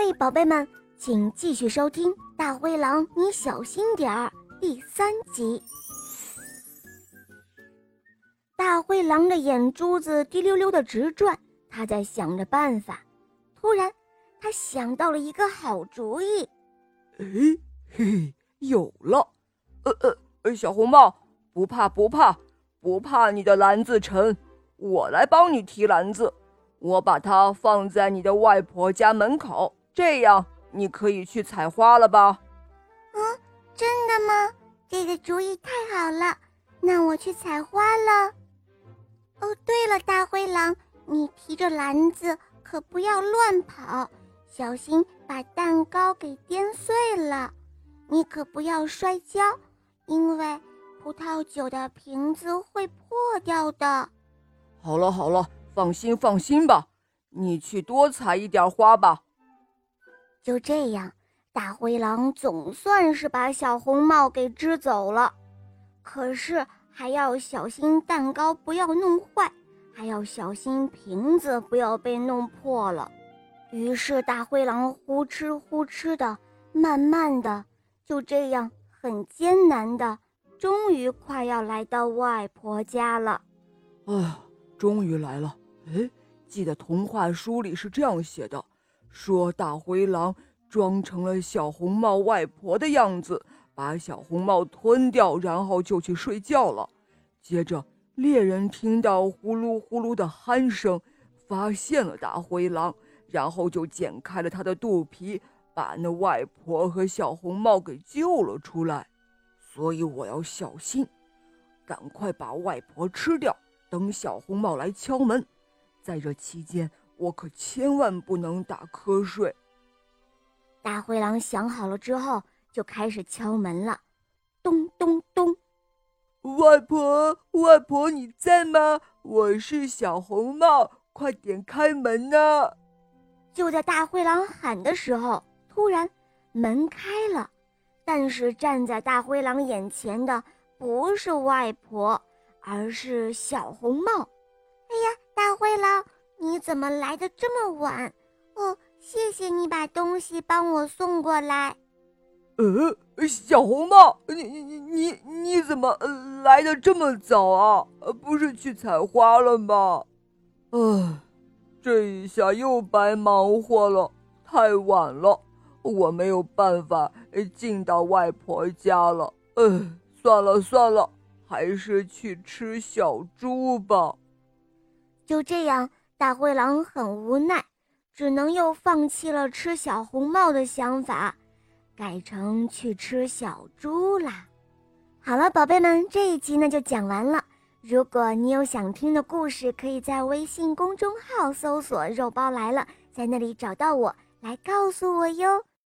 嘿，宝贝们，请继续收听《大灰狼，你小心点儿》第三集。大灰狼的眼珠子滴溜溜的直转，他在想着办法。突然，他想到了一个好主意。哎，嘿嘿，有了！呃呃呃，小红帽，不怕不怕不怕，你的篮子沉，我来帮你提篮子。我把它放在你的外婆家门口。这样你可以去采花了吧？嗯，真的吗？这个主意太好了，那我去采花了。哦，对了，大灰狼，你提着篮子可不要乱跑，小心把蛋糕给颠碎了。你可不要摔跤，因为葡萄酒的瓶子会破掉的。好了好了，放心放心吧，你去多采一点花吧。就这样，大灰狼总算是把小红帽给支走了。可是还要小心蛋糕不要弄坏，还要小心瓶子不要被弄破了。于是大灰狼呼哧呼哧的，慢慢的，就这样很艰难的，终于快要来到外婆家了。哎呀，终于来了！哎，记得童话书里是这样写的。说大灰狼装成了小红帽外婆的样子，把小红帽吞掉，然后就去睡觉了。接着，猎人听到呼噜呼噜的鼾声，发现了大灰狼，然后就剪开了他的肚皮，把那外婆和小红帽给救了出来。所以我要小心，赶快把外婆吃掉，等小红帽来敲门。在这期间。我可千万不能打瞌睡。大灰狼想好了之后，就开始敲门了，咚咚咚。外婆，外婆你在吗？我是小红帽，快点开门呐！就在大灰狼喊的时候，突然门开了，但是站在大灰狼眼前的不是外婆，而是小红帽。哎呀，大灰狼！你怎么来的这么晚？哦，谢谢你把东西帮我送过来。呃，小红帽，你你你你你怎么来的这么早啊？不是去采花了吗？唉，这一下又白忙活了，太晚了，我没有办法进到外婆家了。唉，算了算了，还是去吃小猪吧。就这样。大灰狼很无奈，只能又放弃了吃小红帽的想法，改成去吃小猪啦。好了，宝贝们，这一集呢就讲完了。如果你有想听的故事，可以在微信公众号搜索“肉包来了”，在那里找到我，来告诉我哟。